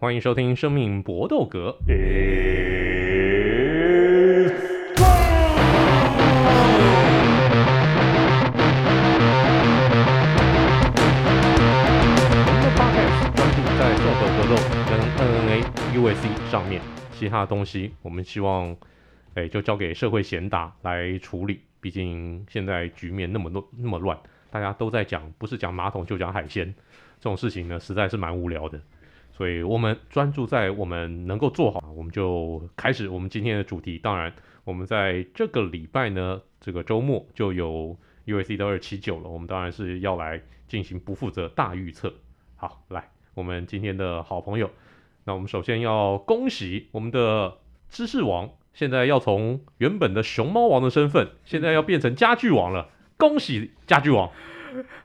欢迎收听《生命搏斗格》。专注在综合格斗跟 MMA、USC 上面，其他的东西我们希望，哎，就交给社会贤达来处理。毕竟现在局面那么乱，那么乱，大家都在讲，不是讲马桶就讲海鲜，这种事情呢，实在是蛮无聊的。所以我们专注在我们能够做好，我们就开始我们今天的主题。当然，我们在这个礼拜呢，这个周末就有 U S C 的二七九了，我们当然是要来进行不负责大预测。好，来，我们今天的好朋友，那我们首先要恭喜我们的知识王。现在要从原本的熊猫王的身份，现在要变成家具王了。恭喜家具王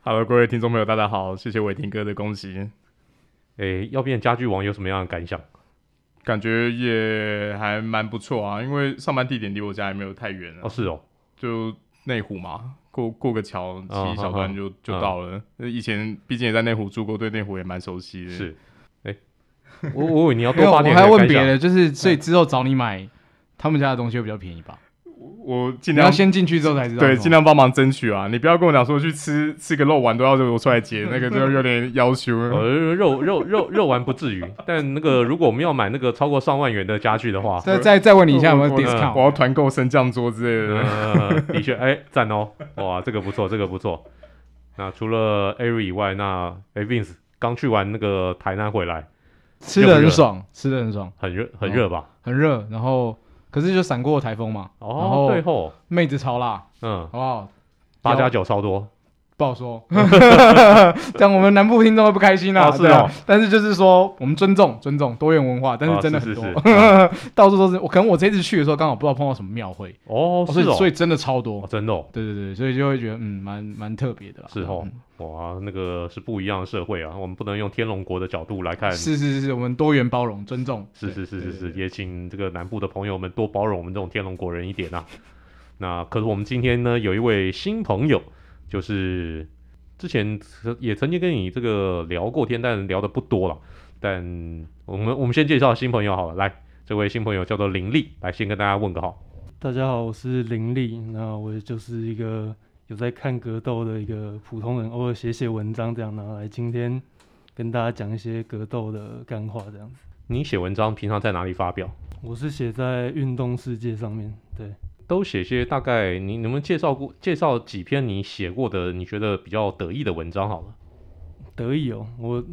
好了各位听众朋友，大家好，谢谢伟霆哥的恭喜。诶，要变家具王有什么样的感想？感觉也还蛮不错啊，因为上班地点离我家也没有太远哦，是哦，就内湖嘛，过过个桥骑一小段就、哦、就到了。嗯、以前毕竟也在内湖住过，对内湖也蛮熟悉的。是，诶，我我以为你要多发点，我还问别的，就是所以之后找你买。他们家的东西会比较便宜吧？我尽量要先进去之后才知道。对，尽量帮忙争取啊！你不要跟我讲说去吃吃个肉丸都要我出来接，那个就有点要求。呃，肉肉肉肉丸不至于，但那个如果我们要买那个超过上万元的家具的话，再再再问你一下有没有 discount？我要团购升降桌之类的。呃、的确，哎、欸，赞哦！哇，这个不错，这个不错。那除了 Ari 以外，那哎 Vince 刚去完那个台南回来，吃的很爽，吃的很爽，很热，很热吧？很热，然后。可是就闪过台风嘛，哦，然后妹子超辣，嗯，好不好？八加九超多。不好说，这样我们南部听众会不开心啊。是哦，但是就是说，我们尊重尊重多元文化，但是真的很多，到处都是。我可能我这次去的时候刚好不知道碰到什么庙会哦，所以所以真的超多，真的。对对对，所以就会觉得嗯，蛮蛮特别的。是哦，哇，那个是不一样的社会啊，我们不能用天龙国的角度来看。是是是，我们多元包容尊重。是是是是是，也请这个南部的朋友们多包容我们这种天龙国人一点啊。那可是我们今天呢，有一位新朋友，就是。之前也曾经跟你这个聊过天，但聊的不多了。但我们我们先介绍新朋友好了，来，这位新朋友叫做林立，来先跟大家问个好。大家好，我是林立，那我就是一个有在看格斗的一个普通人，偶尔写写文章这样拿来今天跟大家讲一些格斗的干话这样子。你写文章平常在哪里发表？我是写在运动世界上面，对。都写些大概，你能不能介绍过介绍几篇你写过的你觉得比较得意的文章好了？得意哦，我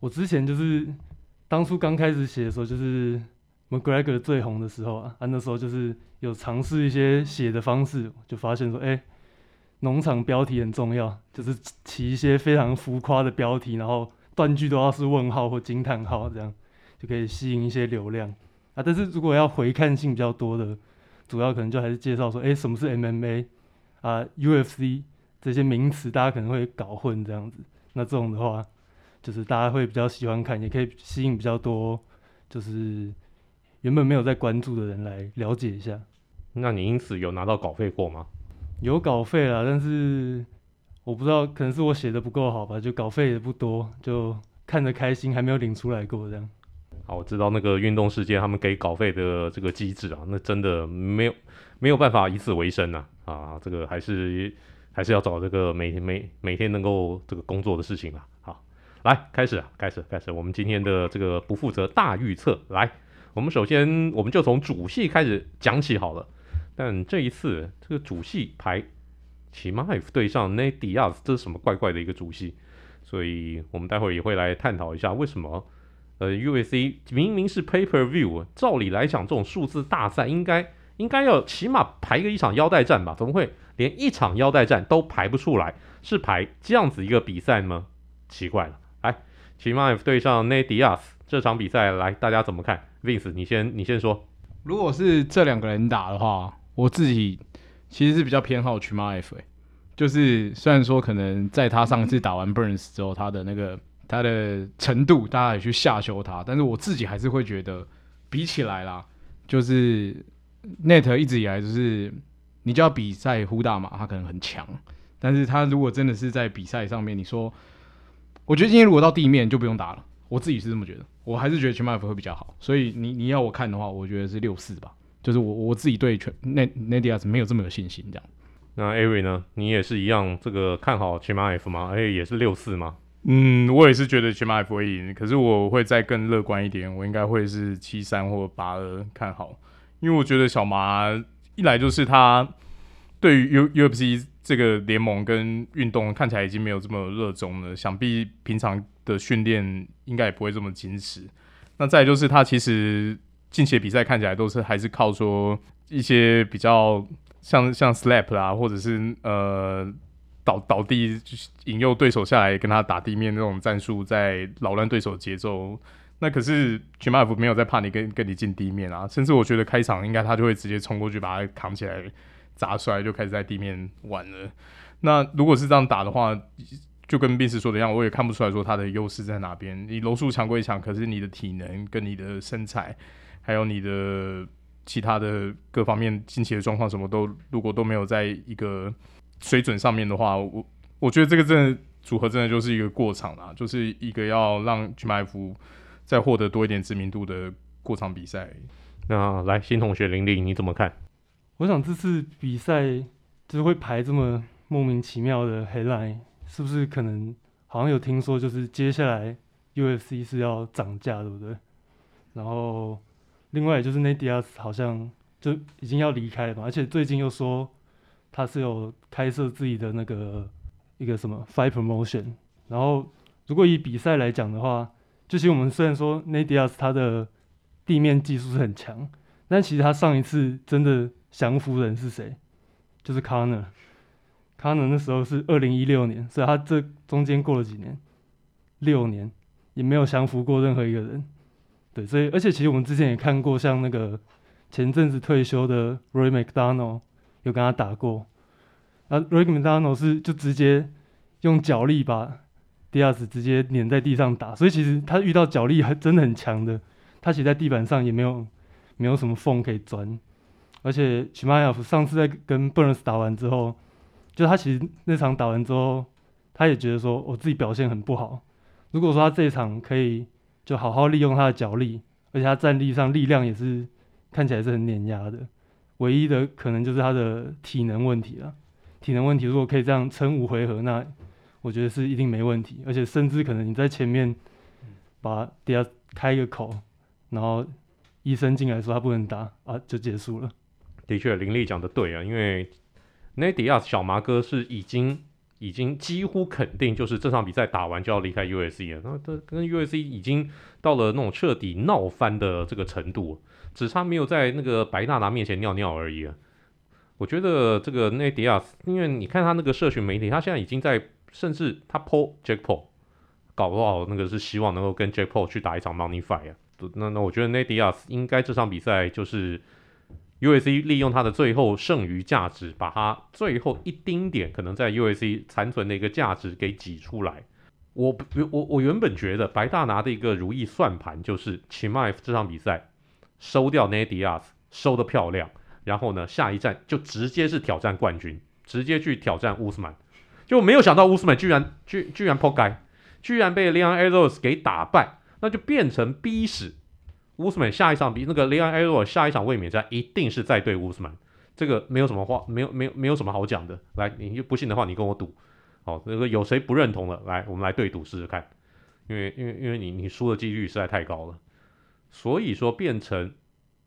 我之前就是当初刚开始写的时候，就是 McGregor 最红的时候啊，啊那时候就是有尝试一些写的方式，就发现说，哎、农场标题很重要，就是起一些非常浮夸的标题，然后断句都要是问号或惊叹号，这样就可以吸引一些流量啊。但是如果要回看性比较多的。主要可能就还是介绍说，哎，什么是 MMA 啊，UFC 这些名词，大家可能会搞混这样子。那这种的话，就是大家会比较喜欢看，也可以吸引比较多，就是原本没有在关注的人来了解一下。那你因此有拿到稿费过吗？有稿费啦，但是我不知道，可能是我写的不够好吧，就稿费也不多，就看着开心，还没有领出来过这样。好，我知道那个运动世界他们给稿费的这个机制啊，那真的没有没有办法以此为生呐啊，这个还是还是要找这个每每每天能够这个工作的事情啊。好，来开始啊，开始开始，我们今天的这个不负责大预测，来，我们首先我们就从主戏开始讲起好了。但这一次这个主戏排齐马耶夫对上 Nate Diaz，这是什么怪怪的一个主戏？所以我们待会儿也会来探讨一下为什么。呃，UFC 明明是 Pay Per View，照理来讲，这种数字大赛应该应该要起码排个一场腰带战吧？怎么会连一场腰带战都排不出来？是排这样子一个比赛吗？奇怪了。来，Chimaev 对上 Nate Diaz 这场比赛，来大家怎么看？Vince，你先你先说。如果是这两个人打的话，我自己其实是比较偏好 Chimaev，就是虽然说可能在他上次打完 Burns 之后，他的那个。他的程度，大家也去下修他，但是我自己还是会觉得，比起来啦，就是 Nate 一直以来就是，你就要比赛呼大马，他可能很强，但是他如果真的是在比赛上面，你说，我觉得今天如果到地面就不用打了，我自己是这么觉得，我还是觉得 Chimaev 会比较好。所以你你要我看的话，我觉得是六四吧。就是我我自己对全那 Nate Diaz 没有这么有信心这样。那 Ari 呢？你也是一样这个看好 Chimaev 吗？而且也是六四吗？嗯，我也是觉得 Chimaev 会赢，可是我会再更乐观一点，我应该会是七三或八二看好，因为我觉得小麻一来就是他对于 U UFC 这个联盟跟运动看起来已经没有这么热衷了，想必平常的训练应该也不会这么坚持。那再就是他其实近期的比赛看起来都是还是靠说一些比较像像 slap 啦，或者是呃。倒倒地，就是引诱对手下来跟他打地面那种战术，在扰乱对手节奏。那可是 Chimaev 没有在怕你跟跟你进地面啊，甚至我觉得开场应该他就会直接冲过去把他扛起来砸摔，就开始在地面玩了。那如果是这样打的话，就跟 Vince 说的一样，我也看不出来说他的优势在哪边。你柔术强归强，可是你的体能跟你的身材，还有你的其他的各方面近期的状况，什么都如果都没有在一个。水准上面的话，我我觉得这个真的组合真的就是一个过场啦，就是一个要让 Chimaev 再获得多一点知名度的过场比赛。那来新同学林玲，你怎么看？我想这次比赛就是会排这么莫名其妙的 headline，是不是可能好像有听说，就是接下来 UFC 是要涨价，对不对？然后另外就是 Nate Diaz 好像就已经要离开了嘛，而且最近又说。他是有开设自己的那个一个什么 Fight Promotion，然后如果以比赛来讲的话，就其实我们虽然说 Nadia 他的地面技术是很强，但其实他上一次真的降服人是谁？就是 Conor。Conor 那时候是二零一六年，所以他这中间过了几年，六年也没有降服过任何一个人。对，所以而且其实我们之前也看过，像那个前阵子退休的 Rory MacDonald。有跟他打过，那 Rory McDonald 是就直接用脚力把 Diaz 直接碾在地上打，所以其实他遇到脚力还真的很强的，他骑在地板上也没有没有什么缝可以钻，而且 Chimaev 上次在跟 Burns 打完之后，就他其实那场打完之后，他也觉得说我自己表现很不好，如果说他这一场可以就好好利用他的脚力，而且他站立上力量也是看起来是很碾压的。唯一的可能就是他的体能问题了。体能问题如果可以这样撑五回合，那我觉得是一定没问题。而且甚至可能你在前面把底下开一个口，然后医生进来说他不能打啊，就结束了。的确，林立讲的对啊，因为 Nate Diaz 小麻哥是已经已经几乎肯定，就是这场比赛打完就要离开 U.S.C 了。那这跟 U.S.C 已经到了那种彻底闹翻的这个程度。只差没有在那个白大拿面前尿尿而已啊！我觉得这个奈迪亚斯因为你看他那个社群媒体，他现在已经在，甚至他 po Jake Paul，搞不好那个是希望能够跟 Jack Paul 去打一场 Money Fight 啊。那那我觉得奈迪亚斯应该这场比赛就是 UFC 利用他的最后剩余价值，把他最后一丁点可能在 UFC 残存的一个价值给挤出来。我我我原本觉得白大拿的一个如意算盘就是起码这场比赛。收掉 Nadia 收得漂亮，然后呢，下一站就直接是挑战冠军，直接去挑战乌斯曼，就没有想到乌斯曼居然居居然扑街，居然被 Leon Edwards 给打败，那就变成逼死乌斯曼下一场比那个 Leon Eros 下一场卫冕战一定是在对乌斯曼，这个没有什么话，没有没有没有什么好讲的，来，你就不信的话，你跟我赌，好，那个有谁不认同了，来，我们来对赌试试看，因为因为因为你你输的几率实在太高了。所以说，变成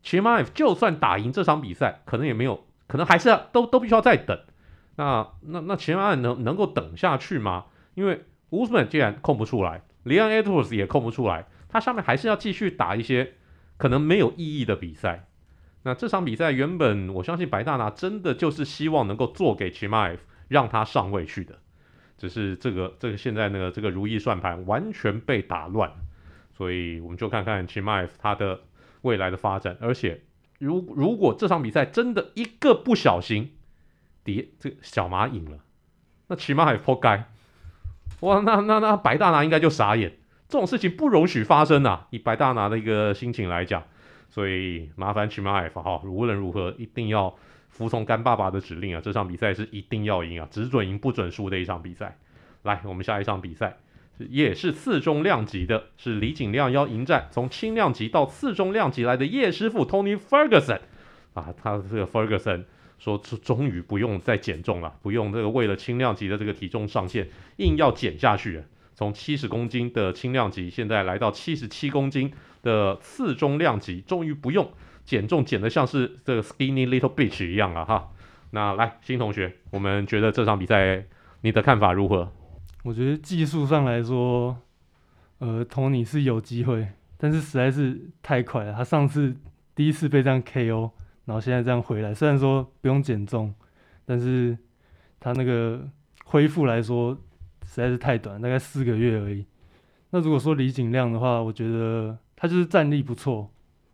c h i m a e 就算打赢这场比赛，可能也没有，可能还是要都都必须要再等。那那那 c h i m a e 能能够等下去吗？因为 Usman 既然控不出来，Leon Edwards 也控不出来，他上面还是要继续打一些可能没有意义的比赛。那这场比赛原本我相信白大拿真的就是希望能够做给 c h i m a e 让他上位去的，只是这个这个现在那个这个如意算盘完全被打乱。所以我们就看看 Chimaev 他的未来的发展，而且如如果这场比赛真的一个不小心，底这个小马赢了，那 Chimaev 扑街，哇，那那那白大拿应该就傻眼，这种事情不容许发生啊！以白大拿的一个心情来讲，所以麻烦 Chimaev 哈，无论如何一定要服从干爸爸的指令啊！这场比赛是一定要赢啊，只准赢不准输的一场比赛。来，我们下一场比赛。也是次中量级的，是李景亮要迎战从轻量级到次中量级来的叶师傅 Tony Ferguson 啊，他这个 Ferguson 说终于不用再减重了，不用这个为了轻量级的这个体重上限硬要减下去，从七十公斤的轻量级现在来到七十七公斤的次中量级，终于不用减重减得像是这个 Skinny Little Bitch 一样了哈。那来新同学，我们觉得这场比赛你的看法如何？我觉得技术上来说，呃，托尼是有机会，但是实在是太快了。他上次第一次被这样 KO，然后现在这样回来，虽然说不用减重，但是他那个恢复来说实在是太短，大概四个月而已。那如果说李景亮的话，我觉得他就是战力不错，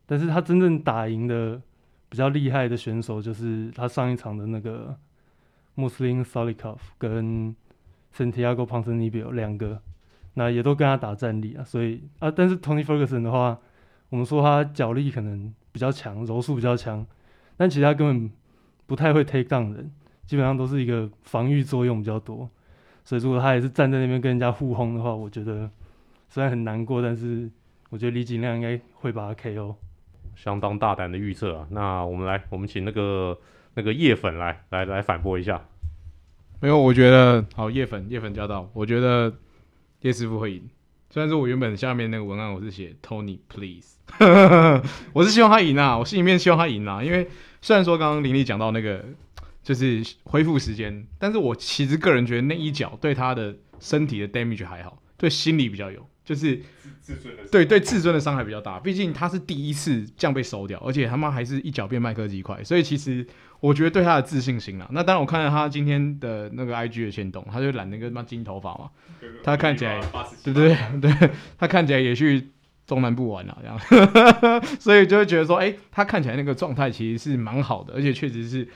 但是他真正打赢的比较厉害的选手，就是他上一场的那个穆斯林萨利科夫跟。Santiago Ponzinibbio 两个，那也都跟他打战力啊，所以啊，但是 Tony Ferguson 的话，我们说他脚力可能比较强，柔术比较强，但其实他根本不太会 take down 人，基本上都是一个防御作用比较多，所以如果他也是站在那边跟人家互轰的话，我觉得虽然很难过，但是我觉得李景亮应该会把他 KO。相当大胆的预测啊，那我们来，我们请那个那个叶粉来来来反驳一下。没有，我觉得好叶粉叶粉驾到，我觉得叶师傅会赢。虽然说我原本下面那个文案我是写 Tony Please，我是希望他赢啊，我心里面希望他赢啊。因为虽然说刚刚林立讲到那个就是恢复时间，但是我其实个人觉得那一脚对他的身体的 damage 还好，对心理比较有，就是自尊的对对自尊的伤害比较大。毕竟他是第一次这样被收掉，而且他妈还是一脚变麦克鸡块，所以其实。我觉得对他的自信心啊，那当然我看到他今天的那个 IG 的线动，他就染那个什么金头发嘛，他看起来，对对对，他看起来也去中南部玩了这样，所以就会觉得说，哎，他看起来那个状态其实是蛮好的，而且确实是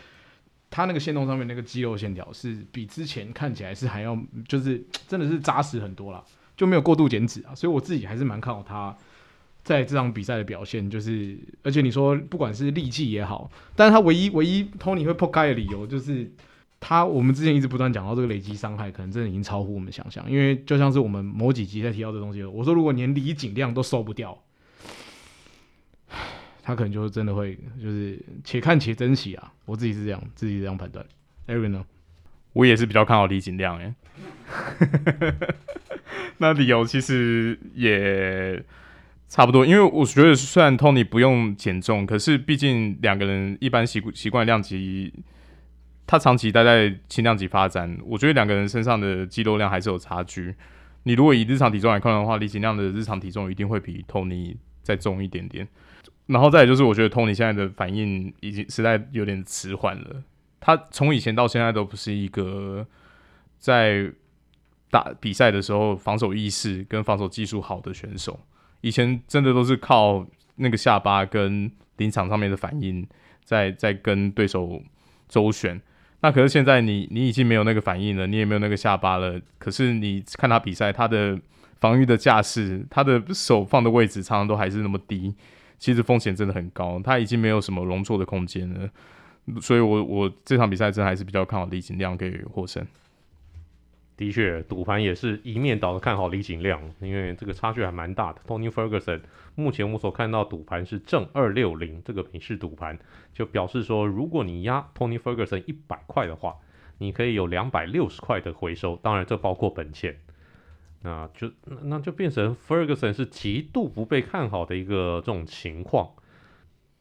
他那个线动上面那个肌肉线条是比之前看起来是还要，就是真的是扎实很多了，就没有过度减脂啊，所以我自己还是蛮看好他。在这场比赛的表现，就是而且你说不管是力气也好，但是他唯一唯一 Tony 会破开的理由就是他，我们之前一直不断讲到这个累积伤害，可能真的已经超乎我们想象。因为就像是我们某几集在提到这东西，我说如果连李景亮都收不掉，他可能就真的会就是且看且珍惜啊。我自己是这样，自己这样判断。Aaron 呢？我也是比较看好李景亮哎。那理由其实也。差不多，因为我觉得虽然 Tony 不用减重，可是毕竟两个人一般习习惯量级，他长期待在轻量级发展，我觉得两个人身上的肌肉量还是有差距。你如果以日常体重来看的话，李景亮的日常体重一定会比 Tony 再重一点点。然后再就是，我觉得 Tony 现在的反应已经实在有点迟缓了。他从以前到现在都不是一个在打比赛的时候防守意识跟防守技术好的选手。以前真的都是靠那个下巴跟临场上面的反应，在在跟对手周旋。那可是现在你你已经没有那个反应了，你也没有那个下巴了。可是你看他比赛，他的防御的架势，他的手放的位置，常常都还是那么低，其实风险真的很高。他已经没有什么容错的空间了。所以我我这场比赛真还是比较看好李景亮可以获胜。的确，赌盘也是一面倒的看好李景亮，因为这个差距还蛮大的。Tony Ferguson 目前我所看到赌盘是正二六零，这个美式赌盘就表示说，如果你押 Tony Ferguson 一百块的话，你可以有两百六十块的回收，当然这包括本钱。那就那就变成 Ferguson 是极度不被看好的一个这种情况。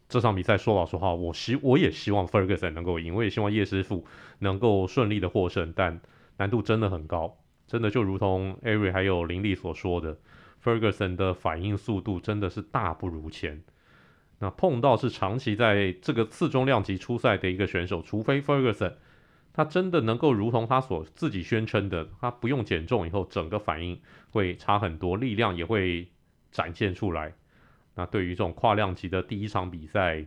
这场比赛说老实话，我希我也希望 Ferguson 能够赢，我也希望叶师傅能够顺利的获胜，但。难度真的很高，真的就如同 Ari 还有林立所说的，Ferguson 的反应速度真的是大不如前。那碰到是长期在这个次中量级出赛的一个选手，除非 Ferguson 他真的能够如同他所自己宣称的，他不用减重以后，整个反应会差很多，力量也会展现出来。那对于这种跨量级的第一场比赛，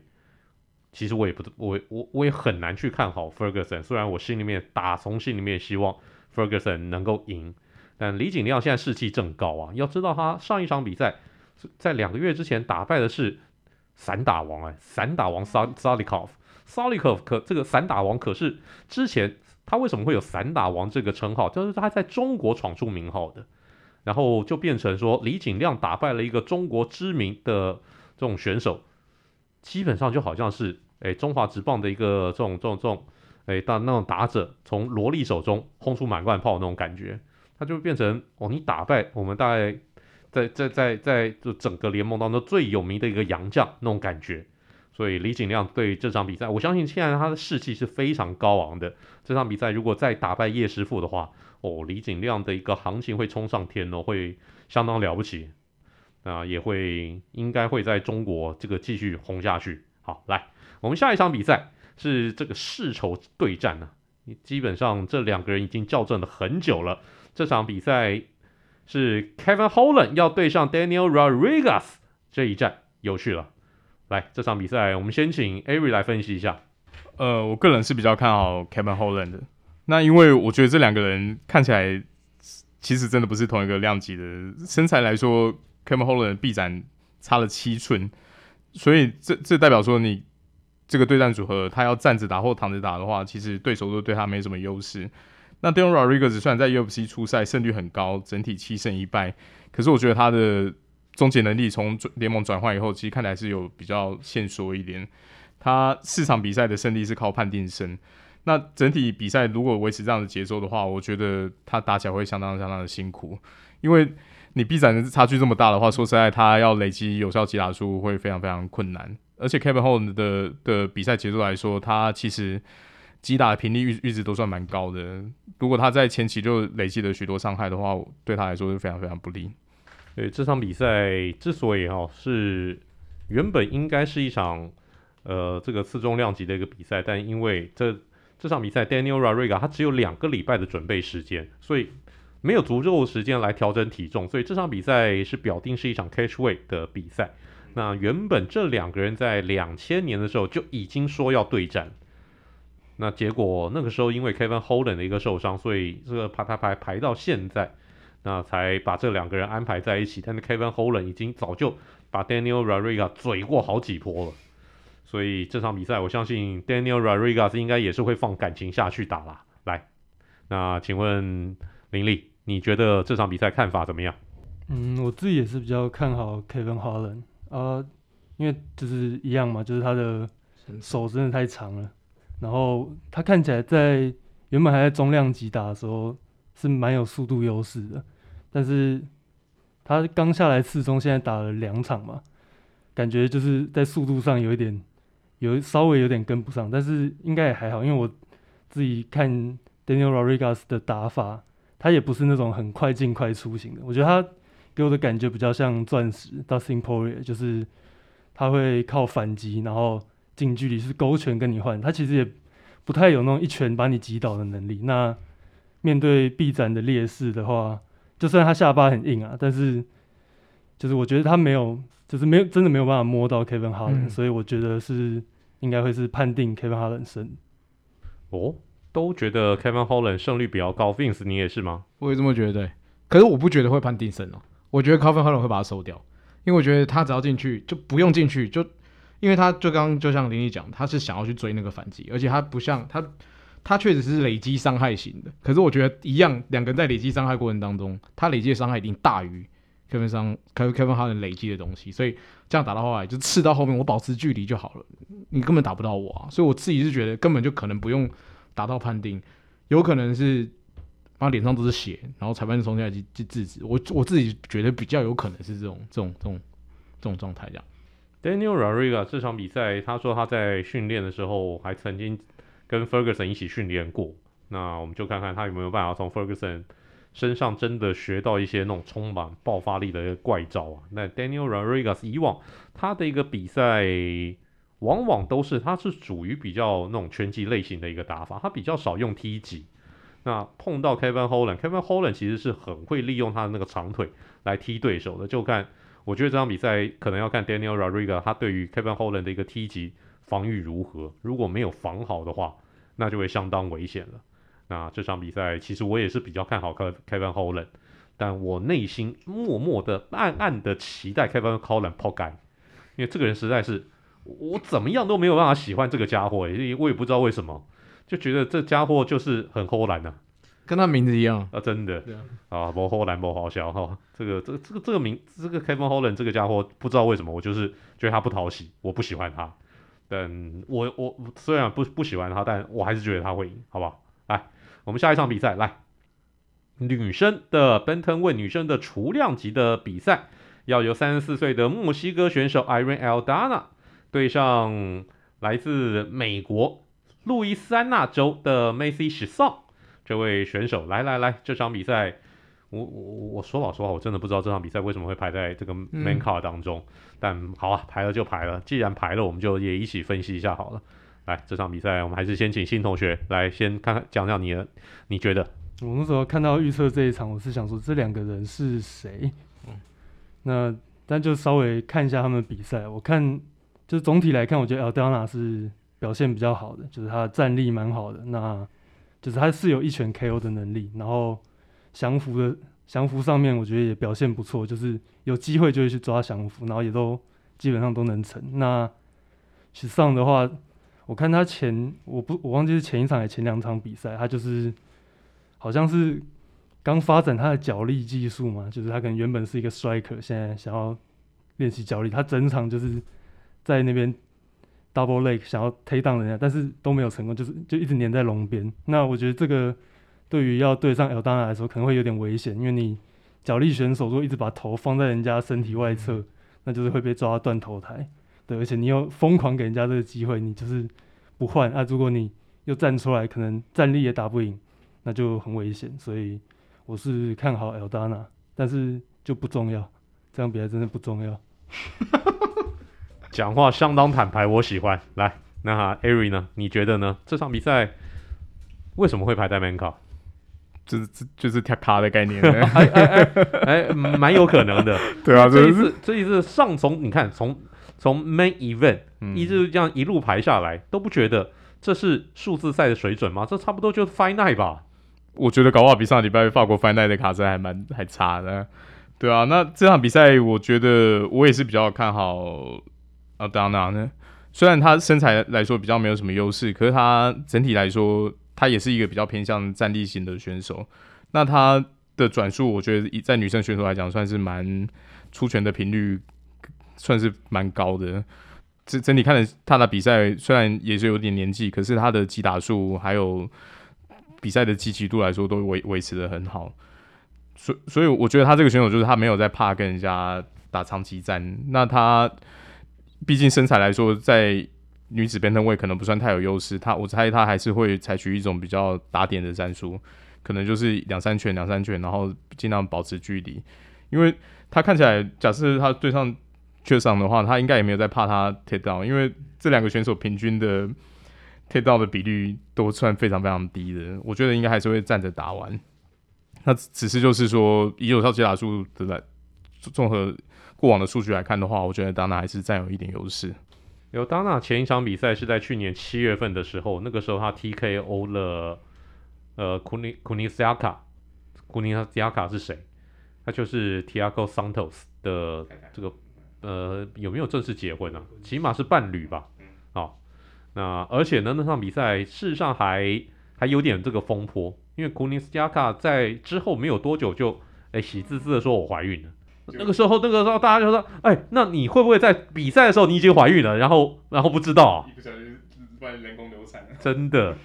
其实我也不，我我我也很难去看好 Ferguson。虽然我心里面打从心里面希望 Ferguson 能够赢，但李景亮现在士气正高啊！要知道他上一场比赛在两个月之前打败的是散打王哎，散打王 Salikov，Salikov 可这个散打王可是之前他为什么会有散打王这个称号？就是他在中国闯出名号的。然后就变成说李景亮打败了一个中国知名的这种选手，基本上就好像是哎中华职棒的一个这种这种这种哎当那种打者从萝莉手中轰出满贯炮那种感觉，他就变成哦你打败我们大概在在在在就整个联盟当中最有名的一个洋将那种感觉。所以李景亮对这场比赛，我相信现在他的士气是非常高昂的。这场比赛如果再打败叶师傅的话，哦，李景亮的一个行情会冲上天哦，会相当了不起。啊，也会应该会在中国这个继续红下去。好，来，我们下一场比赛是这个世仇对战呢、啊。基本上这两个人已经校正了很久了。这场比赛是 Kevin Holland 要对上 Daniel Rodriguez，这一战有趣了。来，这场比赛我们先请 Avery 来分析一下。呃，我个人是比较看好 Kevin Holland 的。那因为我觉得这两个人看起来其实真的不是同一个量级的。身材来说，Kevin Holland 臂展差了七寸，所以这这代表说你这个对战组合，他要站着打或躺着打的话，其实对手都对他没什么优势。那 Daniel Rodriguez 虽然在 UFC 出赛胜率很高，整体七胜一败，可是我觉得他的终结能力从联盟转换以后，其实看来是有比较限缩一点。他四场比赛的胜利是靠判定胜。那整体比赛如果维持这样的节奏的话，我觉得他打起来会相当相当的辛苦。因为你臂展的差距这么大的话，说实在，他要累积有效击打数会非常非常困难。而且 Kevin Holland 的的比赛节奏来说，他其实击打的频率一直都算蛮高的。如果他在前期就累积了许多伤害的话，对他来说是非常非常不利。对，这场比赛之所以哈、哦、是原本应该是一场呃这个次重量级的一个比赛，但因为这这场比赛 Daniel Rodriguez 他只有两个礼拜的准备时间，所以没有足够时间来调整体重，所以这场比赛是表定是一场 catchweight 的比赛。那原本这两个人在两千年的时候就已经说要对战，那结果那个时候因为 Kevin Holland 的一个受伤，所以这个排排排排到现在。那才把这两个人安排在一起，但是 Kevin Holland 已经早就把 Daniel Rodriguez 嘴过好几波了，所以这场比赛我相信 Daniel Rodriguez 应该也是会放感情下去打啦。来，那请问林立，你觉得这场比赛看法怎么样？嗯，我自己也是比较看好 Kevin Holland 啊，因为就是一样嘛，就是他的手真的太长了，然后他看起来在原本还在中量级打的时候是蛮有速度优势的。但是他刚下来次中，现在打了两场嘛，感觉就是在速度上有一点，有稍微有点跟不上，但是应该也还好，因为我自己看 Daniel Rodriguez 的打法，他也不是那种很快进快出型的，我觉得他给我的感觉比较像钻石 Dustin Poirier，就是他会靠反击，然后近距离是勾拳跟你换，他其实也不太有那种一拳把你击倒的能力。那面对臂展的劣势的话，就算他下巴很硬啊，但是就是我觉得他没有，就是没有真的没有办法摸到 Kevin Harlan，、嗯、所以我觉得是应该会是判定 Kevin Harlan 胜。哦，都觉得 Kevin Harlan 胜率比较高，Vince 你也是吗？我也这么觉得，可是我不觉得会判定胜哦。我觉得 Kevin Holland 会把它收掉，因为我觉得他只要进去就不用进去，就因为他就刚就像林毅讲，他是想要去追那个反击，而且他不像他。他确实是累积伤害型的，可是我觉得一样，两个人在累积伤害过程当中，他累积的伤害一定大于 Kevin 伤 Kevin Holland 累积的东西，所以这样打到后来就刺到后面，我保持距离就好了，你根本打不到我啊！所以我自己是觉得根本就可能不用打到判定，有可能是他脸上都是血，然后裁判就冲下来去去制止。我我自己觉得比较有可能是这种这种这种这种状态这样。Daniel Rodriguez 这场比赛，他说他在训练的时候还曾经。跟 Ferguson 一起训练过，那我们就看看他有没有办法从 Ferguson 身上真的学到一些那种充满爆发力的怪招啊。那 Daniel Rodriguez 以往他的一个比赛，往往都是他是属于比较那种拳击类型的一个打法，他比较少用踢击。那碰到 Kevin Holland，Kevin Holland 其实是很会利用他的那个长腿来踢对手的。就看，我觉得这场比赛可能要看 Daniel Rodriguez 他对于 Kevin Holland 的一个踢击。防御如何？如果没有防好的话，那就会相当危险了。那这场比赛其实我也是比较看好 Kevin Holland，但我内心默默的、暗暗的期待 Kevin Holland 抛杆，因为这个人实在是我怎么样都没有办法喜欢这个家伙，我也不知道为什么，就觉得这家伙就是很 Holland 啊。跟他名字一样啊，真的。啊，啊，摩霍兰摩好笑哈，这个这个这个这个名这个 Kevin Holland 这个家伙不知道为什么，我就是觉得他不讨喜，我不喜欢他。但我我虽然不不喜欢他，但我还是觉得他会赢，好不好？来，我们下一场比赛，来，女生的 Bantamweight 女生的雏量级的比赛，要由三十四岁的墨西哥选手 Irene Aldana 对上来自美国路易斯安那州的 Macy Chiasson。这位选手，来来来，这场比赛，我我我说老实话，我真的不知道这场比赛为什么会排在这个 main card 当中。嗯、但好啊，排了就排了，既然排了，我们就也一起分析一下好了。来，这场比赛，我们还是先请新同学来先看看讲讲你的，你觉得？我那时候看到预测这一场，我是想说这两个人是谁？嗯，那但就稍微看一下他们比赛，我看就总体来看，我觉得 Aldana 是表现比较好的，就是他的战力蛮好的。那就是他是有一拳 KO 的能力，然后降服的降服上面，我觉得也表现不错，就是有机会就会去抓降服，然后也都基本上都能成。那其实上的话，我看他前我不我忘记是前一场还是前两场比赛，他就是好像是刚发展他的脚力技术嘛，就是他可能原本是一个 striker，现在想要练习脚力，他整场就是在那边。Double leg 想要 take down 人家，但是都没有成功，就是就一直黏在笼边。那我觉得这个对于要对上 Aldana 来说可能会有点危险，因为你脚力选手如果一直把头放在人家身体外侧，那就是会被抓断头台。对，而且你又疯狂给人家这个机会，你就是不换啊。如果你又站出来，可能站立也打不赢，那就很危险。所以我是看好 Aldana，但是就不重要，这样比赛真的不重要。讲话相当坦白，我喜欢。来，那 Ari 呢？你觉得呢？这场比赛为什么会排在 Main Card？就是就是跳卡的概念，哎哎哎，哎，蛮有可能的。对啊，这一次这一次上从你看从从 Main Event、嗯、一直这样一路排下来，都不觉得这是数字赛的水准吗？这差不多就是 Night 吧？我觉得搞不好比上礼拜法国 Night 的卡赛还蛮还差的。对啊，那这场比赛我觉得我也是比较看好。娜娜呢？虽然他身材来说比较没有什么优势，可是他整体来说，他也是一个比较偏向战力型的选手。那他的转速，我觉得在女生选手来讲，算是蛮出拳的频率，算是蛮高的。整整体看的他的比赛，虽然也是有点年纪，可是他的击打数还有比赛的积极度来说，都维维持得很好。所所以，我觉得他这个选手就是他没有在怕跟人家打长期战。那他。毕竟身材来说，在女子边藤位可能不算太有优势。他我猜他还是会采取一种比较打点的战术，可能就是两三拳、两三拳，然后尽量保持距离。因为他看起来，假设他对上 Chiasson 的话，他应该也没有在怕他 take down，因为这两个选手平均的 take down 的比率都算非常非常低的。我觉得应该还是会站着打完。那只是就是说，以有效击打数的来综合。过往的数据来看的话，我觉得 Aldana 还是占有一点优势。有 Aldana 前一场比赛是在去年七月份的时候，那个时候他 TKO 了呃 Kuni Kunitziaka。Kunitziaka 是谁？他就是 Thiago Santos 的这个呃有没有正式结婚呢、啊？起码是伴侣吧。好，那而且呢，那场比赛事实上还还有点这个风波，因为 Kunitziaka 在之后没有多久就哎喜滋滋的说我怀孕了。那个时候，那个时候大家就说：“哎，那你会不会在比赛的时候你已经怀孕了？然后，然后不知道啊？”一不小心，万一人工流产。真的。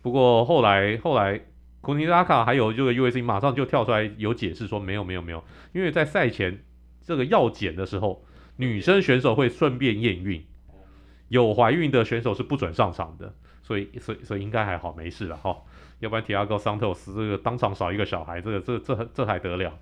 不过后来，后来库尼拉卡还有这个 u s c 马上就跳出来有解释说：“没有，没有，没有，因为在赛前这个药检的时候，女生选手会顺便验孕，有怀孕的选手是不准上场的，所以，所以，所以应该还好，没事了哈。要不然，提亚戈桑托斯这个当场少一个小孩，这个，这，这，这还得了？”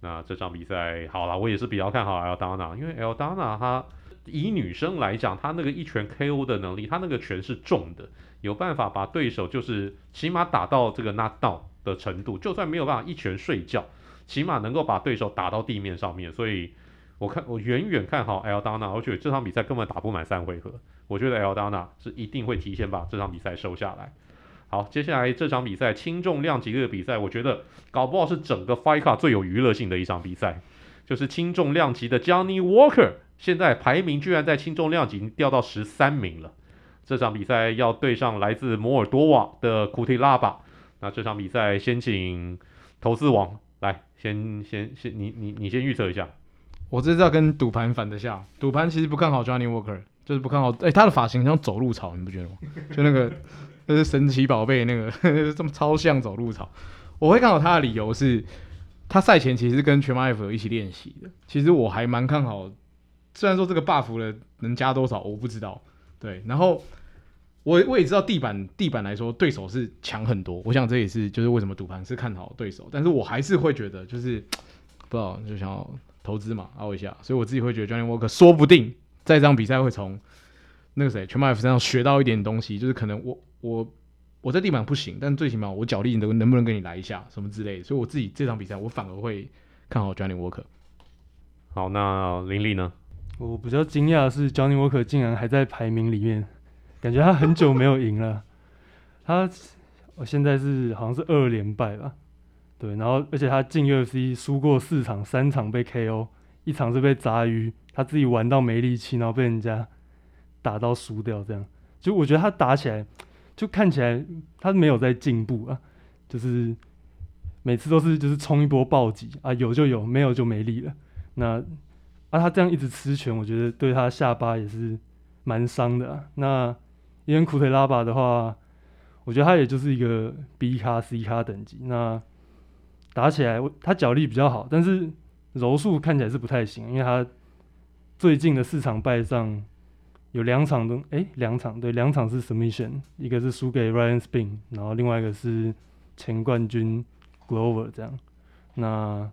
那这场比赛好了，我也是比较看好 Aldana，因为 Aldana 她以女生来讲，她那个一拳 KO 的能力，她那个拳是重的，有办法把对手就是起码打到这个 knock down 的程度，就算没有办法一拳睡觉，起码能够把对手打到地面上面。所以我看我远远看好 Aldana，而且这场比赛根本打不满三回合，我觉得 Aldana 是一定会提前把这场比赛收下来。好，接下来这场比赛轻重量级的比赛，我觉得搞不好是整个 Fight Card 最有娱乐性的一场比赛，就是轻重量级的 Johnny Walker，现在排名居然在轻重量级掉到十三名了。这场比赛要对上来自摩尔多瓦的库提拉巴，那这场比赛先请投资王来，先先先，你你你先预测一下。我这是要跟赌盘反的下，赌盘其实不看好 Johnny Walker，就是不看好。哎、他的发型像走路草，你不觉得吗？就那个，就是神奇宝贝那个呵呵，这么超像走路草。我会看好他的理由是，他赛前其实跟全马 F 一起练习的。其实我还蛮看好，虽然说这个 buff 的能加多少我不知道，对。然后我我也知道地板地板来说对手是强很多，我想这也是就是为什么赌盘是看好对手，但是我还是会觉得就是 不知道就想要。投资嘛，凹一下，所以我自己会觉得 Johnny Walker 说不定在这场比赛会从那个谁全马 F 身上学到一点东西，就是可能我我我在地板不行，但最起码我脚力能能不能跟你来一下什么之类的，所以我自己这场比赛我反而会看好 Johnny Walker。好，那林立呢？我比较惊讶的是 Johnny Walker 竟然还在排名里面，感觉他很久没有赢了，他我现在是好像是二连败吧。对，然后而且他进 UFC 输过四场，三场被 KO，一场是被砸鱼，他自己玩到没力气，然后被人家打到输掉，这样就我觉得他打起来就看起来他没有在进步啊，就是每次都是就是冲一波暴击啊，有就有，没有就没力了。那啊他这样一直吃拳，我觉得对他下巴也是蛮伤的啊。那因为苦腿拉巴的话，我觉得他也就是一个 B 咖 C 咖等级，那。打起来，他脚力比较好，但是柔术看起来是不太行，因为他最近的四场败仗有两场都，哎，两场对，两场是 submission，一个是输给 Ryan Spin，然后另外一个是前冠军 Glover 这样。那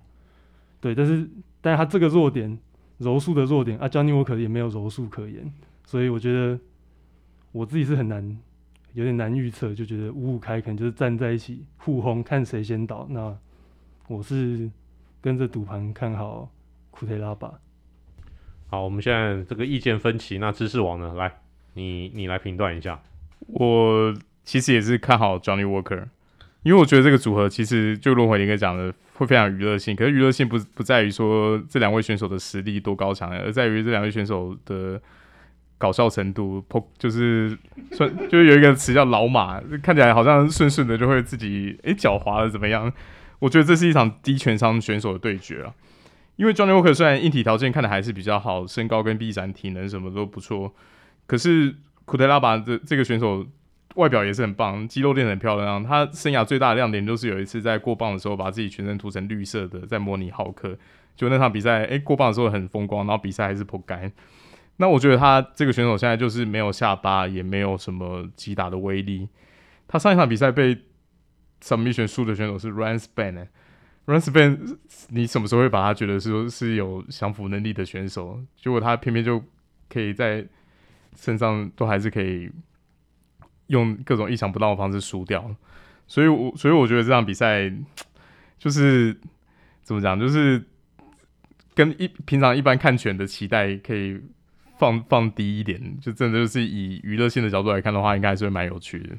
对，但是但是他这个弱点，柔术的弱点啊，Johnny Walker 也没有柔术可言，所以我觉得我自己是很难，有点难预测，就觉得五五开可能就是站在一起互轰，看谁先倒。那我是跟着赌盘看好库特拉吧。好，我们现在这个意见分歧，那知识王呢？来，你你来评断一下。我其实也是看好 Johnny Walker，因为我觉得这个组合其实就轮回林哥讲的会非常娱乐性。可是娱乐性不不在于说这两位选手的实力多高强，而在于这两位选手的搞笑程度。就是算就有一个词叫老马，看起来好像顺顺的就会自己诶脚滑了怎么样？我觉得这是一场低全商选手的对决啊，因为 Johnny Walker 虽然硬体条件看的还是比较好，身高跟臂展体能什么都不错，可是库德拉巴的这个选手外表也是很棒，肌肉练得很漂亮。他生涯最大的亮点就是有一次在过磅的时候，把自己全身涂成绿色的，在模拟浩克。就那场比赛，诶，过磅的时候很风光，然后比赛还是扑街。那我觉得他这个选手现在就是没有下巴，也没有什么击打的威力。他上一场比赛被 submission 输的选手是 Ryan Spann 哎 Run Span，你什么时候会把他觉得是说是有降服能力的选手？结果他偏偏就可以在身上都还是可以用各种意想不到的方式输掉，所以我所以我觉得这场比赛就是怎么讲，就是跟一平常一般看拳的期待可以放放低一点，就真的就是以娱乐性的角度来看的话，应该还是会蛮有趣的。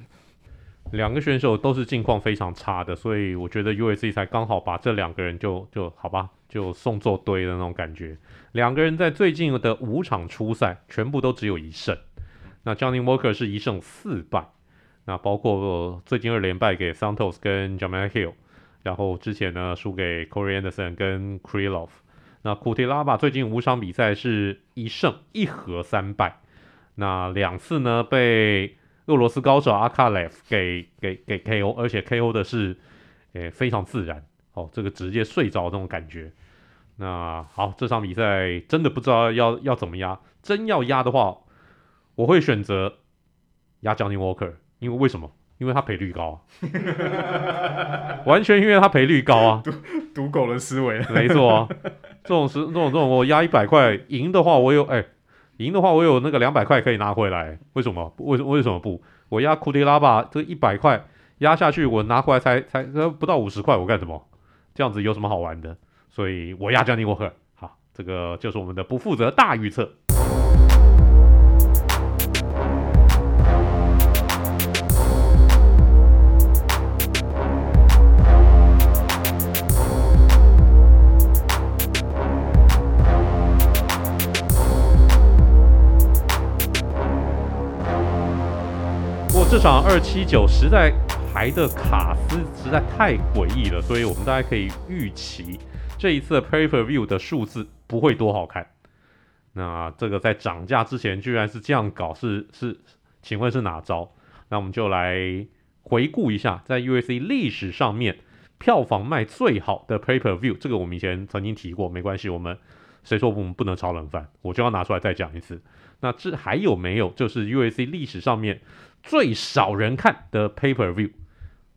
两个选手都是近况非常差的，所以我觉得 U.S.C 才刚好把这两个人就就好吧，就送作堆的那种感觉。两个人在最近的五场初赛，全部都只有一胜。那 Johnny Walker 是一胜四败，那包括最近二连败给 Santos 跟 Jamal Hill，然后之前呢输给 Corey Anderson 跟 Krylov。那库提拉巴最近五场比赛是一胜一和三败，那两次呢被。俄罗斯高手阿卡列夫给给给 KO，而且 KO 的是，诶、欸、非常自然，哦，这个直接睡着那种感觉。那好，这场比赛真的不知道要要怎么压，真要压的话，我会选择压 Johnny Walker，因为为什么？因为他赔率高，完全因为他赔率高啊，赌赌狗的思维，没错啊，这种是这种这种我压一百块赢的话，我有哎。欸赢的话，我有那个两百块可以拿回来。为什么？为什为什么不？我压库迪拉吧这一百块压下去，我拿回来才才不到五十块，我干什么？这样子有什么好玩的？所以我压加尼沃克。好，这个就是我们的不负责大预测。这场二七九实在排的卡司实在太诡异了，所以我们大家可以预期这一次的 Paper View 的数字不会多好看。那这个在涨价之前居然是这样搞，是是，请问是哪招？那我们就来回顾一下，在 UFC 历史上面票房卖最好的 Paper View，这个我们以前曾经提过，没关系，我们谁说我们不能炒冷饭，我就要拿出来再讲一次。那这还有没有？就是 UFC 历史上面最少人看的 Pay Per View，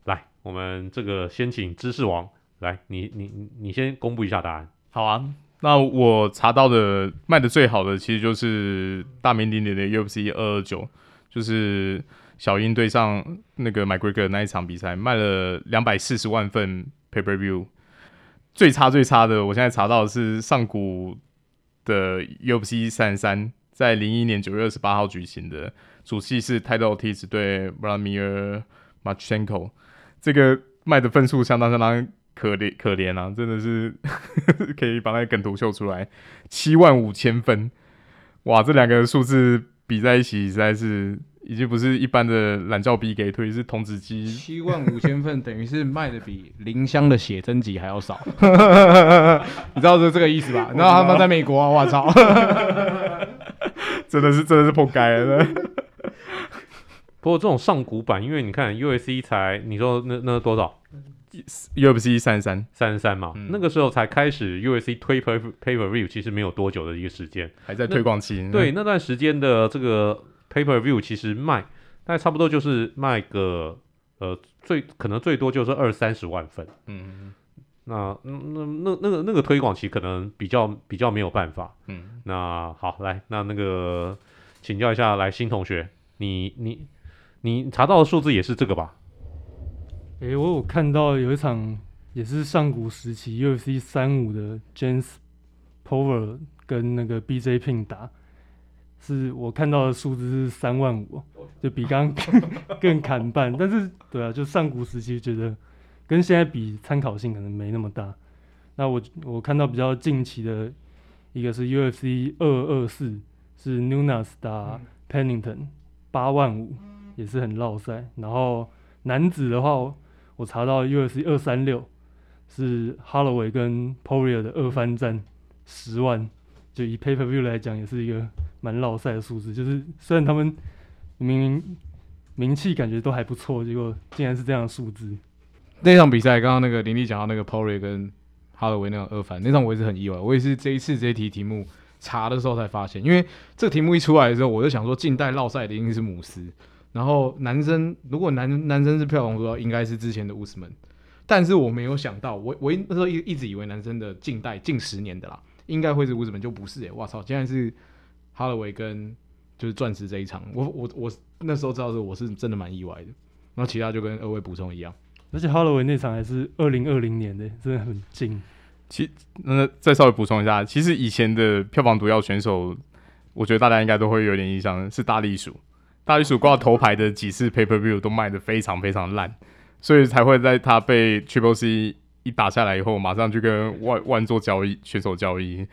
来，我们这个先请知识王来，你你你先公布一下答案。好啊，那我查到的卖的最好的其实就是大名鼎鼎的 UFC 二二九，就是小鹰对上那个 McGregor 那一场比赛，卖了两百四十万份 Pay Per View。最差最差的，我现在查到的是上古的 UFC 三三。在零一年九月二十八号举行的主戏是 Tito Ortiz 对 Vladimir Madchenko，这个卖的分数相当相当可怜可怜啊，真的是 可以把那个梗图秀出来，七万五千分，哇，这两个数字比在一起实在是已经不是一般的懒叫比给推，是童子鸡。七万五千份等于是卖的比林香的写真集还要少，你知道是这个意思吧？然后他们在美国啊，我操！真的是真的是破街了。不过这种上古版，因为你看 UFC 才你说那那多少？UFC 三十三三十三嘛，嗯、那个时候才开始 UFC 推 Pay Per View，其实没有多久的一个时间，还在推广期。对，那段时间的这个 Pay Per View 其实卖，大概差不多就是卖个呃最可能最多就是二三十万份。嗯。那那那那那个那个推广期可能比较比较没有办法，嗯，那好来，那那个请教一下，来新同学，你你你查到的数字也是这个吧？诶、欸，我有看到有一场也是上古时期 UFC 三五的 James Power 跟那个 BJ Pin 打，是我看到的数字是三万五，就比刚刚更，更砍半，但是对啊，就上古时期觉得。跟现在比，参考性可能没那么大。那我我看到比较近期的一个是 UFC 二二四，是 Nunes 打 Pennington 八万五，也是很绕赛。然后男子的话，我查到 UFC 二三六是 Holloway 跟 Poirier 的二番战十万，就以 Pay Per View 来讲，也是一个蛮绕赛的数字。就是虽然他们明明名气感觉都还不错，结果竟然是这样的数字。那场比赛，刚刚那个林立讲到那个 Poirier 跟哈罗维那种二番，那场我也是很意外。我也是这一次这一题题目查的时候才发现，因为这个题目一出来的时候，我就想说近代绕赛的应该是姆斯，然后男生如果男男生是票房多，应该是之前的乌斯曼。但是我没有想到，我我那时候一一直以为男生的近代近十年的啦，应该会是乌斯曼，就不是诶、欸，我操，竟然是哈罗维跟就是钻石这一场，我我我那时候知道的时候，我是真的蛮意外的。然后其他就跟二位补充一样。而且 Holloway 那场还是二零二零年的，真的很近。其那再稍微补充一下，其实以前的票房毒药选手，我觉得大家应该都会有点印象，是大力鼠。大力鼠挂头牌的几次 Pay Per View 都卖的非常非常烂，所以才会在他被 Triple C 一打下来以后，马上就跟万万做交易，选手交易。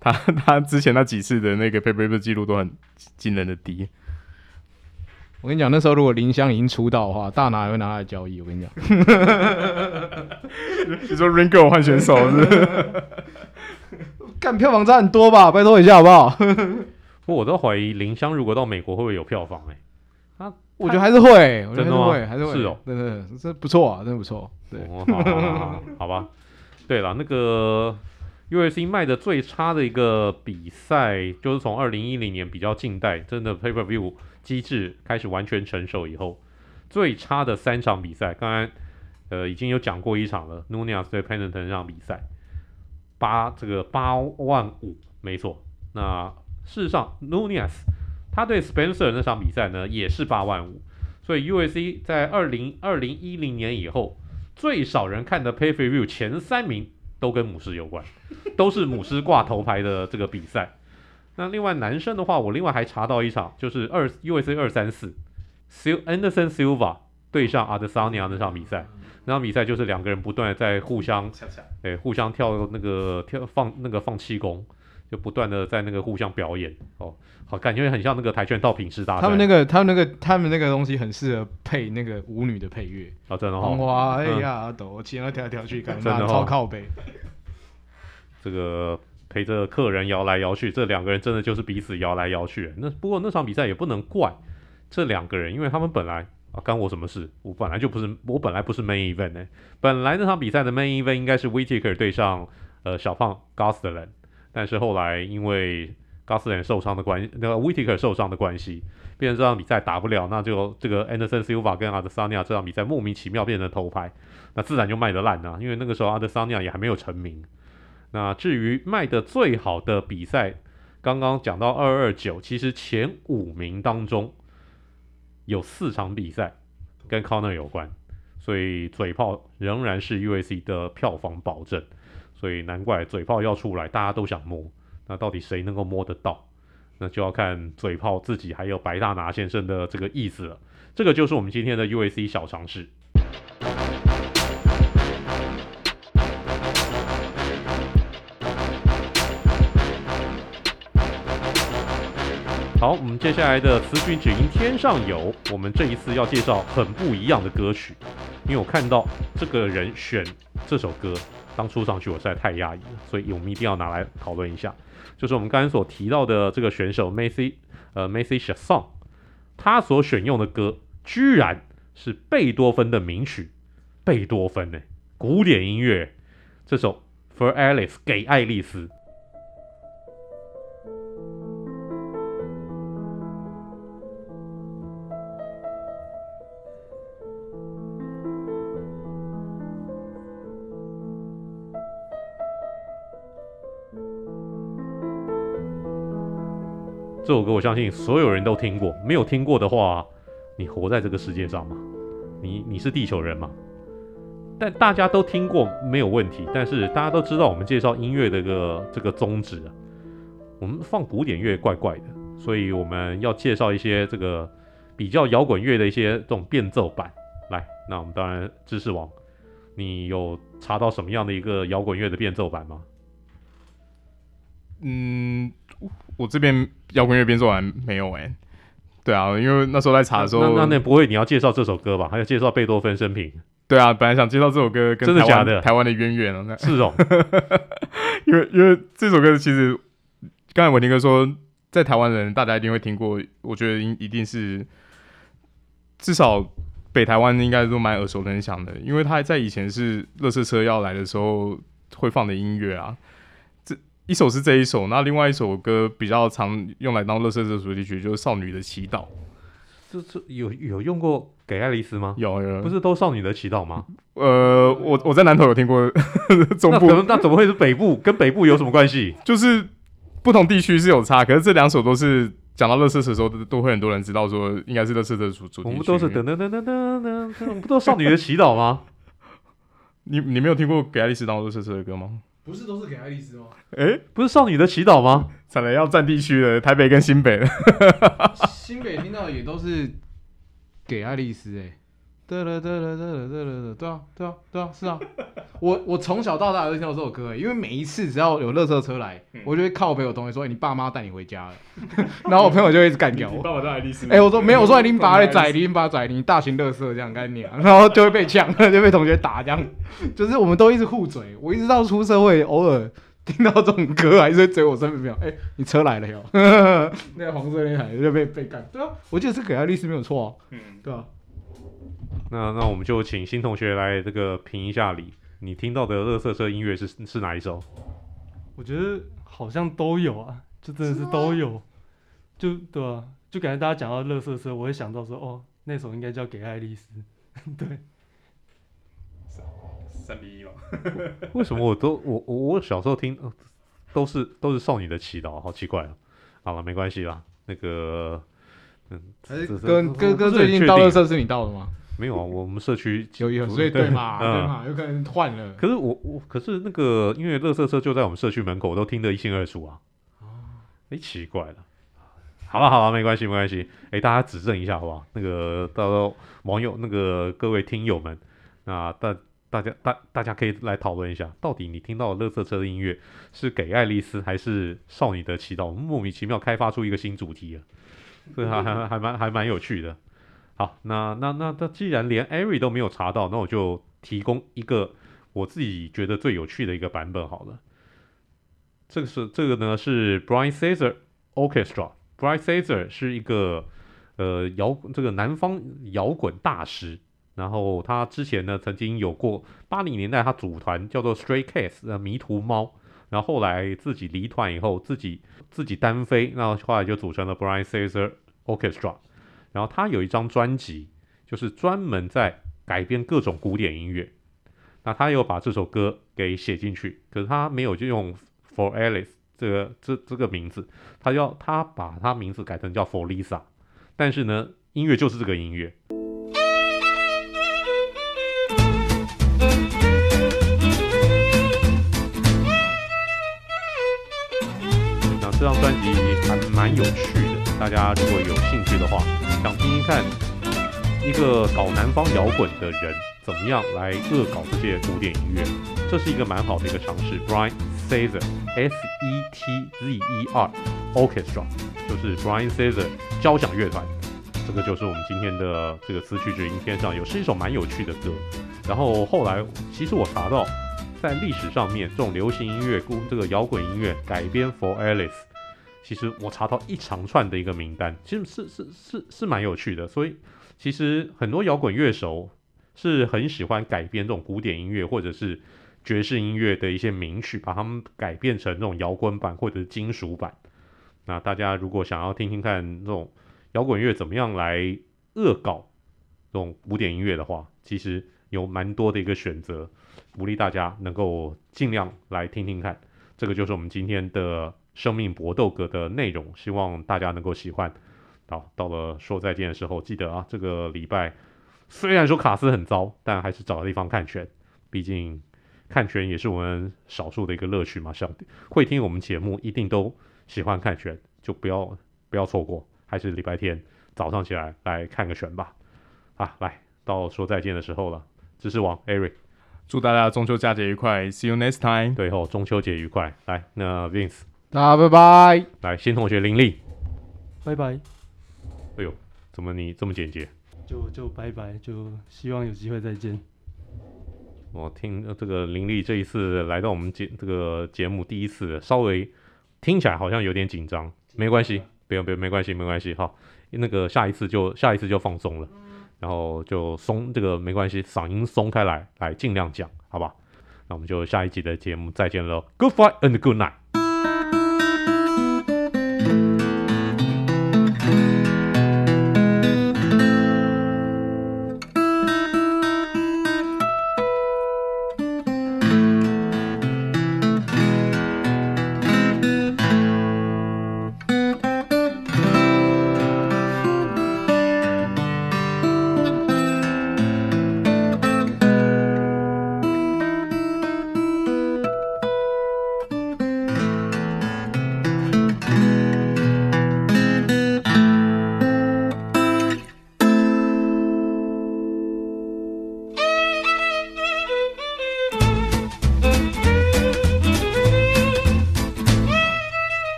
他 他之前那几次的那个 Pay Per View 记录都很惊人的低。我跟你讲，那时候如果林湘已经出道的话，大拿也会拿他来交易。我跟你讲，你说 Ringo 换选手是不是？干票房差很多吧？拜托一下好不好？不过我都怀疑林香如果到美国会不会有票房哎、欸？啊，我觉得还是会，真的会，还是会，是哦，真的，这不错啊，真的不错。对，哦、好，好，好，好，好吧。对了，那个 U S C 卖的最差的一个比赛，就是从二零一零年比较近代，真的 Pay Per View。机制开始完全成熟以后，最差的三场比赛，刚刚呃已经有讲过一场了，Nunez 对 Pennington 这场比赛，八这个八万五，没错。那事实上，Nunez 他对 Spencer 那场比赛呢也是八万五，所以 U.S.C 在二零二零一零年以后，最少人看的 Pay Per View 前三名都跟母狮有关，都是母狮挂头牌的这个比赛。那另外男生的话，我另外还查到一场，就是二 U.S.C 二三四，Anderson Silva 对上 Adesanya 那场比赛，那场比赛就是两个人不断在互相，哎，互相跳那个跳放那个放气功，就不断的在那个互相表演哦，好，感觉很像那个跆拳道品势大赛。他们那个，他们那个，他们那个东西很适合配那个舞女的配乐啊，真的哈。哇，哎呀，嗯、抖，起来跳来跳去，感觉真的超靠背。这个陪着客人摇来摇去，这两个人真的就是彼此摇来摇去。那不过那场比赛也不能怪这两个人，因为他们本来啊，干我什么事？我本来就不是，我本来不是 main event 呢、欸。本来那场比赛的 main event 应该是 Whittaker 对上呃小胖 Gosselin，但是后来因为加斯连受伤的关，那个 Whittaker 受伤的关系，变成这场比赛打不了，那就这个 Anderson Siva 跟 Adesanya 这场比赛莫名其妙变成头牌，那自然就卖得烂了，因为那个时候 Adesanya 也还没有成名。那至于卖的最好的比赛，刚刚讲到二二九，其实前五名当中有四场比赛跟 Conor 有关，所以嘴炮仍然是 UAC 的票房保证，所以难怪嘴炮要出来，大家都想摸。那到底谁能够摸得到？那就要看嘴炮自己还有白大拿先生的这个意思了。这个就是我们今天的 UAC 小常识。好，我们接下来的词曲只应天上有。我们这一次要介绍很不一样的歌曲，因为我看到这个人选这首歌当初上去，我实在太压抑了，所以我们一定要拿来讨论一下。就是我们刚才所提到的这个选手 Macy 呃 Macy s h a s o n 他所选用的歌居然是贝多芬的名曲，贝多芬呢，古典音乐，这首 For Alice 给爱丽丝。这首歌我相信所有人都听过，没有听过的话，你活在这个世界上吗？你你是地球人吗？但大家都听过没有问题，但是大家都知道我们介绍音乐的个这个宗旨啊，我们放古典乐怪怪的，所以我们要介绍一些这个比较摇滚乐的一些这种变奏版。来，那我们当然知识王，你有查到什么样的一个摇滚乐的变奏版吗？嗯。我这边摇滚乐编奏完没有哎、欸，对啊，因为那时候在查的时候，那那，那不会你要介绍这首歌吧？还要介绍贝多芬生平？对啊，本来想介绍这首歌跟台湾，真的假的？台湾的渊源啊，是哦，因为因为这首歌其实刚才伟霆哥说，在台湾人大家一定会听过，我觉得一一定是至少北台湾应该都蛮耳熟能详的，因为他在以前是垃圾车要来的时候会放的音乐啊。一首是这一首，那另外一首歌比较常用来当垃圾车主题曲，就是《少女的祈祷》。这这有有用过给爱丽丝吗？有有，不是都少女的祈祷吗？呃，我我在南投有听过，中部那，那怎么会是北部？跟北部有什么关系？就是不同地区是有差，可是这两首都是讲到垃圾车的时候，都都会很多人知道说应该是乐色的主主题曲。我们都是噔噔噔噔噔噔，不都是少女的祈祷吗？你你没有听过给爱丽丝当垃圾车的歌吗？不是都是给爱丽丝吗？哎、欸，不是少女的祈祷吗？可能要占地区的，台北跟新北的。新北听到的也都是给爱丽丝哎。对了对了对了对了对啊对啊对啊是啊。我我从小到大都听到这首歌哎，因为每一次只要有垃圾车来，嗯、我就会靠朋友同学说：“哎、欸，你爸妈带你回家了。”然后我朋友就会一直干掉我。爸爸带爱丽丝。哎，我说没有，我说你把你 宰，你把宰，你大型垃圾这样干你啊，然后就会被呛，就被同学打这样。就是我们都一直互嘴，我一直到出社会，偶尔听到这种歌，还是会嘴我身边朋友。哎，你车来了哟，那个黄色那台就被被干。对啊，我记得是给爱丽丝没有错啊。嗯，对啊。那那我们就请新同学来这个评一下理。你听到的乐色车音乐是是哪一首？我觉得好像都有啊，就真的是都有，就对啊，就感觉大家讲到乐色车，我会想到说，哦，那首应该叫《给爱丽丝》。对，三比一吧？为什么我都我我我小时候听都是都是少女的祈祷，好奇怪啊！好了，没关系啦，那个嗯，哥哥哥最近到乐色是你到的吗？没有啊，我们社区有有，所以对嘛对嘛，有可能换了。可是我我可是那个，因为垃圾车就在我们社区门口，我都听得一清二楚啊。哦，哎，奇怪了。好了好了，没关系没关系。哎，大家指正一下好不好？那个到时候网友那个各位听友们，那大大家大大家可以来讨论一下，到底你听到的垃圾车的音乐是给爱丽丝还是少女的祈祷？莫名其妙开发出一个新主题了，这还还还蛮还蛮有趣的。好，那那那那既然连 Ari 都没有查到，那我就提供一个我自己觉得最有趣的一个版本好了。这个是这个呢是 Brian Cesar Orchestra，Brian Cesar 是一个呃摇这个南方摇滚大师。然后他之前呢，曾经有过八零年代，他组团叫做 Stray Cats 的迷途猫。然后后来自己离团以后，自己自己单飞，然后后来就组成了 Brian Cesar Orchestra。然后他有一张专辑，就是专门在改编各种古典音乐。那他又把这首歌给写进去，可是他没有就用 For Alice 这个这这个名字，他要他把他名字改成叫 For Lisa。但是呢，音乐就是这个音乐。那这张专辑还蛮有趣的，大家如果有兴趣的话，想听听看一个搞南方摇滚的人怎么样来恶搞这些古典音乐，这是一个蛮好的一个尝试。Brian Setzer S E T Z E R Orchestra 就是 Brian Setzer 交响乐团，这个就是我们今天的这个词曲只应天上有，是一首蛮有趣的歌。然后后来其实我查到，在历史上面这种流行音乐、这个摇滚音乐改编 For Alice。其实我查到一长串的一个名单，其实是是是是蛮有趣的。所以其实很多摇滚乐手是很喜欢改编这种古典音乐或者是爵士音乐的一些名曲，把它们改编成这种摇滚版或者是金属版。那大家如果想要听听看这种摇滚乐怎么样来恶搞这种古典音乐的话，其实有蛮多的一个选择，鼓励大家能够尽量来听听看。这个就是我们今天的。生命搏斗格的内容，希望大家能够喜欢。好，到了说再见的时候，记得啊，这个礼拜虽然说卡斯很糟，但还是找个地方看拳。毕竟看拳也是我们少数的一个乐趣嘛。小会听我们节目，一定都喜欢看拳，就不要不要错过。还是礼拜天早上起来来看个拳吧。啊，来到说再见的时候了。知识王 Eric，祝大家中秋佳节愉快，See you next time。对后中秋节愉快。来，那 Vince。大家拜拜。来，新同学林立，拜拜。哎呦，怎么你这么简洁？就就拜拜，就希望有机会再见。我听这个林立这一次来到我们节这个节目第一次，稍微听起来好像有点紧张，没关系，不用不用，没关系没关系，哈，那个下一次就下一次就放松了，然后就松这个没关系，嗓音松开来，来尽量讲，好吧？那我们就下一集的节目再见喽，Good fight and good night。